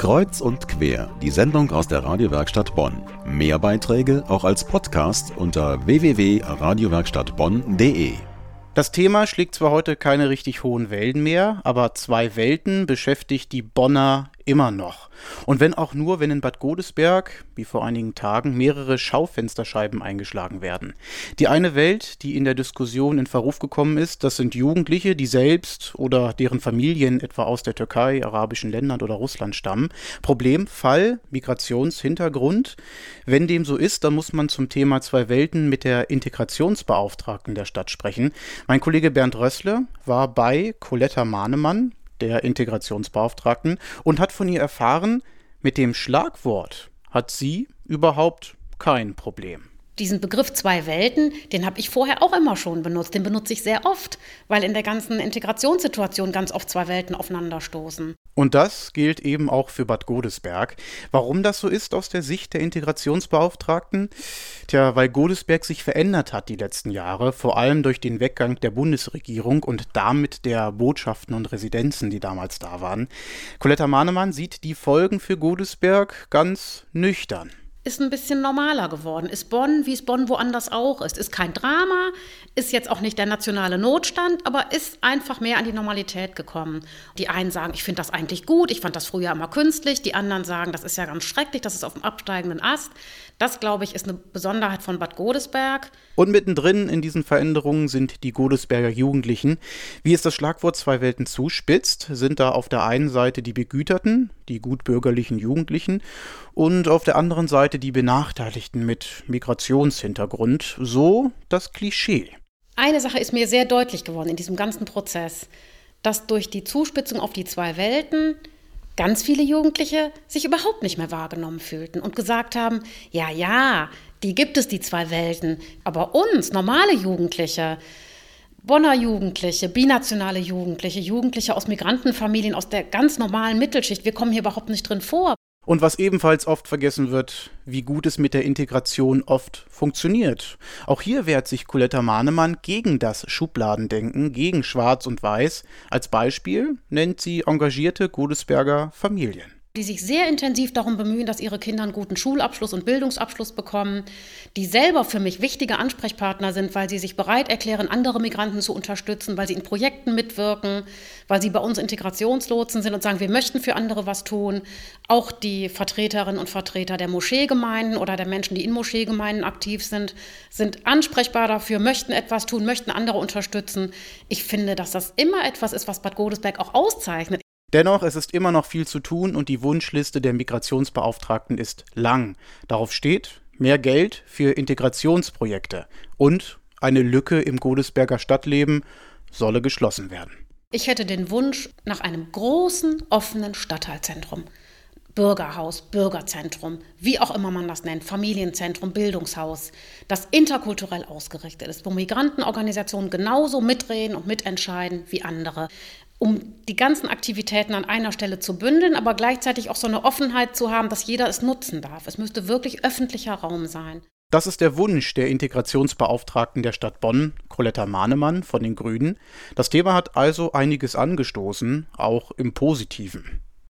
Kreuz und quer, die Sendung aus der Radiowerkstatt Bonn. Mehr Beiträge auch als Podcast unter www.radiowerkstattbonn.de. Das Thema schlägt zwar heute keine richtig hohen Wellen mehr, aber zwei Welten beschäftigt die Bonner immer noch. Und wenn auch nur, wenn in Bad Godesberg, wie vor einigen Tagen, mehrere Schaufensterscheiben eingeschlagen werden. Die eine Welt, die in der Diskussion in Verruf gekommen ist, das sind Jugendliche, die selbst oder deren Familien etwa aus der Türkei, arabischen Ländern oder Russland stammen. Problem, Fall, Migrationshintergrund. Wenn dem so ist, dann muss man zum Thema zwei Welten mit der Integrationsbeauftragten der Stadt sprechen. Mein Kollege Bernd Rössle war bei Coletta Mahnemann, der Integrationsbeauftragten, und hat von ihr erfahren, mit dem Schlagwort hat sie überhaupt kein Problem diesen Begriff zwei Welten, den habe ich vorher auch immer schon benutzt. Den benutze ich sehr oft, weil in der ganzen Integrationssituation ganz oft zwei Welten aufeinanderstoßen. Und das gilt eben auch für Bad Godesberg. Warum das so ist aus der Sicht der Integrationsbeauftragten? Tja, weil Godesberg sich verändert hat die letzten Jahre, vor allem durch den Weggang der Bundesregierung und damit der Botschaften und Residenzen, die damals da waren. Coletta Mahnemann sieht die Folgen für Godesberg ganz nüchtern ist ein bisschen normaler geworden. Ist Bonn, wie es Bonn woanders auch ist. Ist kein Drama, ist jetzt auch nicht der nationale Notstand, aber ist einfach mehr an die Normalität gekommen. Die einen sagen, ich finde das eigentlich gut, ich fand das früher immer künstlich. Die anderen sagen, das ist ja ganz schrecklich, das ist auf dem absteigenden Ast. Das, glaube ich, ist eine Besonderheit von Bad Godesberg. Und mittendrin in diesen Veränderungen sind die Godesberger Jugendlichen. Wie es das Schlagwort zwei Welten zuspitzt, sind da auf der einen Seite die Begüterten, die gutbürgerlichen Jugendlichen, und auf der anderen Seite die Benachteiligten mit Migrationshintergrund. So das Klischee. Eine Sache ist mir sehr deutlich geworden in diesem ganzen Prozess, dass durch die Zuspitzung auf die zwei Welten ganz viele Jugendliche sich überhaupt nicht mehr wahrgenommen fühlten und gesagt haben, ja, ja, die gibt es, die zwei Welten, aber uns, normale Jugendliche, Bonner Jugendliche, binationale Jugendliche, Jugendliche aus Migrantenfamilien, aus der ganz normalen Mittelschicht, wir kommen hier überhaupt nicht drin vor. Und was ebenfalls oft vergessen wird, wie gut es mit der Integration oft funktioniert. Auch hier wehrt sich Coletta Mahnemann gegen das Schubladendenken, gegen Schwarz und Weiß. Als Beispiel nennt sie engagierte Godesberger Familien die sich sehr intensiv darum bemühen, dass ihre Kinder einen guten Schulabschluss und Bildungsabschluss bekommen, die selber für mich wichtige Ansprechpartner sind, weil sie sich bereit erklären, andere Migranten zu unterstützen, weil sie in Projekten mitwirken, weil sie bei uns Integrationslotsen sind und sagen, wir möchten für andere was tun. Auch die Vertreterinnen und Vertreter der Moscheegemeinden oder der Menschen, die in Moscheegemeinden aktiv sind, sind ansprechbar dafür, möchten etwas tun, möchten andere unterstützen. Ich finde, dass das immer etwas ist, was Bad Godesberg auch auszeichnet. Dennoch, es ist immer noch viel zu tun und die Wunschliste der Migrationsbeauftragten ist lang. Darauf steht mehr Geld für Integrationsprojekte und eine Lücke im Godesberger Stadtleben solle geschlossen werden. Ich hätte den Wunsch nach einem großen, offenen Stadtteilzentrum. Bürgerhaus, Bürgerzentrum, wie auch immer man das nennt, Familienzentrum, Bildungshaus, das interkulturell ausgerichtet ist, wo Migrantenorganisationen genauso mitreden und mitentscheiden wie andere um die ganzen Aktivitäten an einer Stelle zu bündeln, aber gleichzeitig auch so eine Offenheit zu haben, dass jeder es nutzen darf. Es müsste wirklich öffentlicher Raum sein. Das ist der Wunsch der Integrationsbeauftragten der Stadt Bonn, Coletta Mahnemann von den Grünen. Das Thema hat also einiges angestoßen, auch im Positiven.